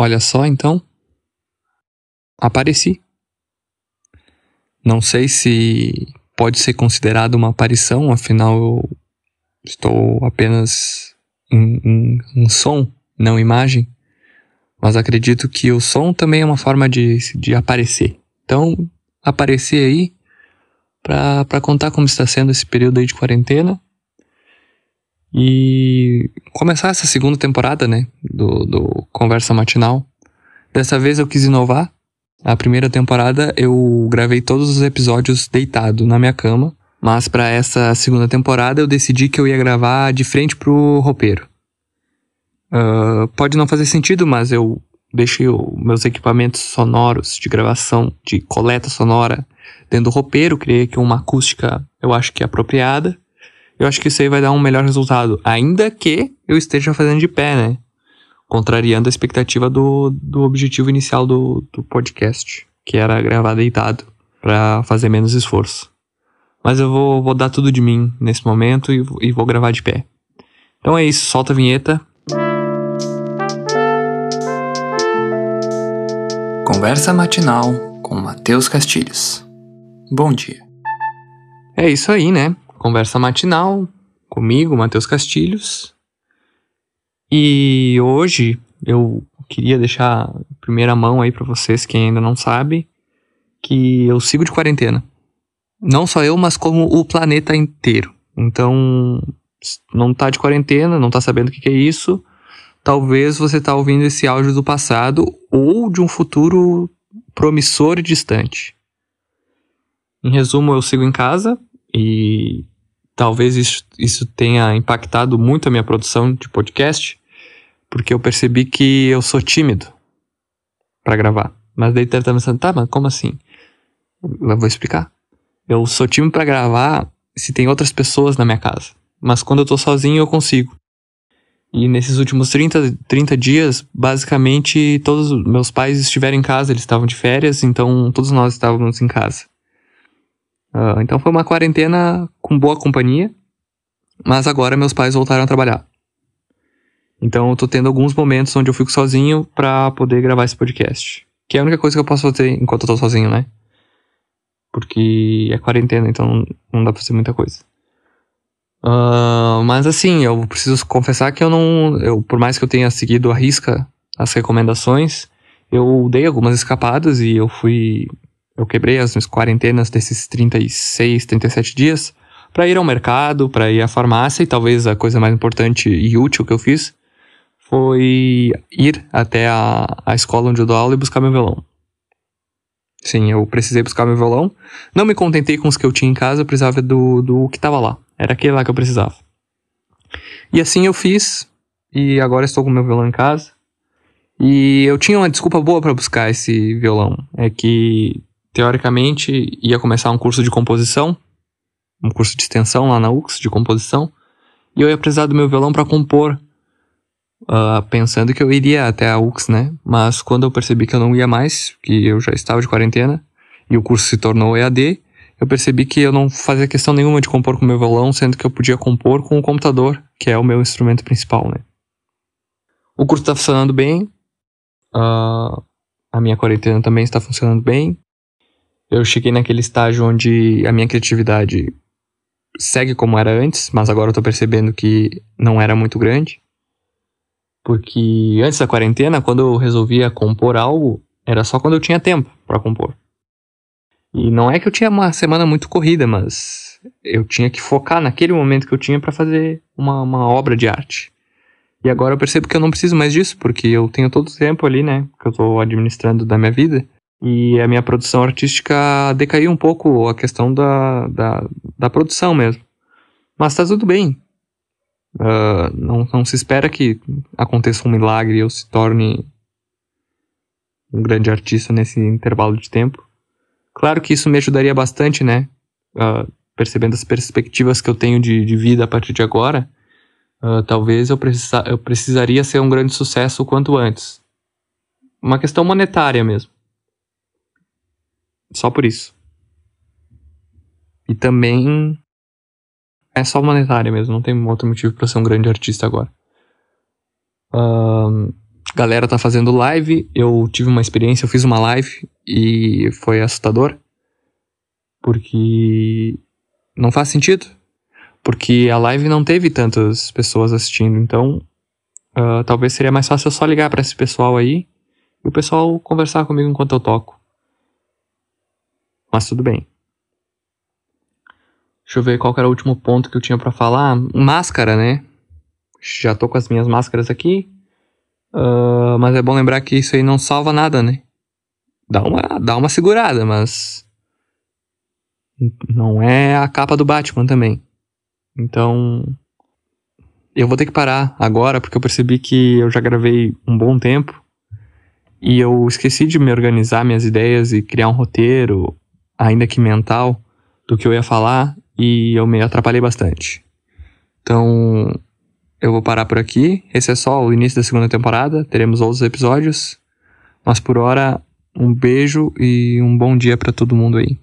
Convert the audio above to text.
olha só então. Apareci. Não sei se pode ser considerado uma aparição, afinal eu estou apenas em, em, em som, não imagem. Mas acredito que o som também é uma forma de, de aparecer. Então, aparecer aí para contar como está sendo esse período aí de quarentena e começar essa segunda temporada, né, do, do Conversa Matinal. Dessa vez eu quis inovar. A primeira temporada eu gravei todos os episódios deitado na minha cama, mas para essa segunda temporada eu decidi que eu ia gravar de frente pro roupeiro. Uh, pode não fazer sentido, mas eu deixei o, meus equipamentos sonoros de gravação, de coleta sonora, dentro do roupeiro, criei aqui uma acústica, eu acho que é apropriada. Eu acho que isso aí vai dar um melhor resultado, ainda que eu esteja fazendo de pé, né? Contrariando a expectativa do, do objetivo inicial do, do podcast, que era gravar deitado, para fazer menos esforço. Mas eu vou, vou dar tudo de mim nesse momento e, e vou gravar de pé. Então é isso, solta a vinheta Conversa matinal com Matheus Castilhos. Bom dia. É isso aí, né? Conversa matinal comigo, Matheus Castilhos. E hoje eu queria deixar primeira mão aí para vocês, quem ainda não sabe, que eu sigo de quarentena. Não só eu, mas como o planeta inteiro. Então, não tá de quarentena, não tá sabendo o que, que é isso, talvez você está ouvindo esse áudio do passado ou de um futuro promissor e distante. Em resumo, eu sigo em casa e talvez isso, isso tenha impactado muito a minha produção de podcast, porque eu percebi que eu sou tímido para gravar. Mas daí tá pensando, tá, mas como assim? Eu vou explicar. Eu sou tímido para gravar se tem outras pessoas na minha casa. Mas quando eu tô sozinho, eu consigo. E nesses últimos 30, 30 dias, basicamente, todos os meus pais estiveram em casa, eles estavam de férias, então todos nós estávamos em casa. Uh, então foi uma quarentena com boa companhia, mas agora meus pais voltaram a trabalhar. Então eu tô tendo alguns momentos onde eu fico sozinho para poder gravar esse podcast. Que é a única coisa que eu posso fazer enquanto eu tô sozinho, né? Porque é quarentena, então não dá pra fazer muita coisa. Uh, mas assim, eu preciso confessar que eu não. Eu, por mais que eu tenha seguido a risca as recomendações, eu dei algumas escapadas e eu fui. Eu quebrei as minhas quarentenas desses 36, 37 dias para ir ao mercado, para ir à farmácia e talvez a coisa mais importante e útil que eu fiz foi ir até a, a escola onde eu dou aula e buscar meu violão. Sim, eu precisei buscar meu violão. Não me contentei com os que eu tinha em casa, eu precisava do, do que estava lá. Era aquele lá que eu precisava. E assim eu fiz, e agora estou com meu violão em casa. E eu tinha uma desculpa boa para buscar esse violão. É que, teoricamente, ia começar um curso de composição, um curso de extensão lá na UX de composição, e eu ia precisar do meu violão para compor, uh, pensando que eu iria até a UX, né? Mas quando eu percebi que eu não ia mais, que eu já estava de quarentena, e o curso se tornou EAD, eu percebi que eu não fazia questão nenhuma de compor com o meu violão, sendo que eu podia compor com o computador, que é o meu instrumento principal, né? O curso está funcionando bem, uh, a minha quarentena também está funcionando bem. Eu cheguei naquele estágio onde a minha criatividade segue como era antes, mas agora eu tô percebendo que não era muito grande. Porque antes da quarentena, quando eu resolvia compor algo, era só quando eu tinha tempo para compor. E não é que eu tinha uma semana muito corrida, mas eu tinha que focar naquele momento que eu tinha para fazer uma, uma obra de arte. E agora eu percebo que eu não preciso mais disso, porque eu tenho todo o tempo ali, né, que eu tô administrando da minha vida. E a minha produção artística decaiu um pouco a questão da, da, da produção mesmo. Mas tá tudo bem. Uh, não, não se espera que aconteça um milagre e eu se torne um grande artista nesse intervalo de tempo. Claro que isso me ajudaria bastante, né? Uh, percebendo as perspectivas que eu tenho de, de vida a partir de agora, uh, talvez eu, precisa, eu precisaria ser um grande sucesso o quanto antes. Uma questão monetária mesmo. Só por isso. E também é só monetária mesmo, não tem outro motivo para ser um grande artista agora. Galera tá fazendo live. Eu tive uma experiência, eu fiz uma live e foi assustador. Porque não faz sentido. Porque a live não teve tantas pessoas assistindo, então uh, talvez seria mais fácil eu só ligar para esse pessoal aí e o pessoal conversar comigo enquanto eu toco. Mas tudo bem. Deixa eu ver qual era o último ponto que eu tinha para falar. Máscara, né? Já tô com as minhas máscaras aqui. Uh, mas é bom lembrar que isso aí não salva nada, né? Dá uma, dá uma segurada, mas. Não é a capa do Batman também. Então. Eu vou ter que parar agora, porque eu percebi que eu já gravei um bom tempo. E eu esqueci de me organizar minhas ideias e criar um roteiro, ainda que mental, do que eu ia falar. E eu me atrapalhei bastante. Então, eu vou parar por aqui. Esse é só o início da segunda temporada. Teremos outros episódios. Mas por hora, um beijo e um bom dia para todo mundo aí.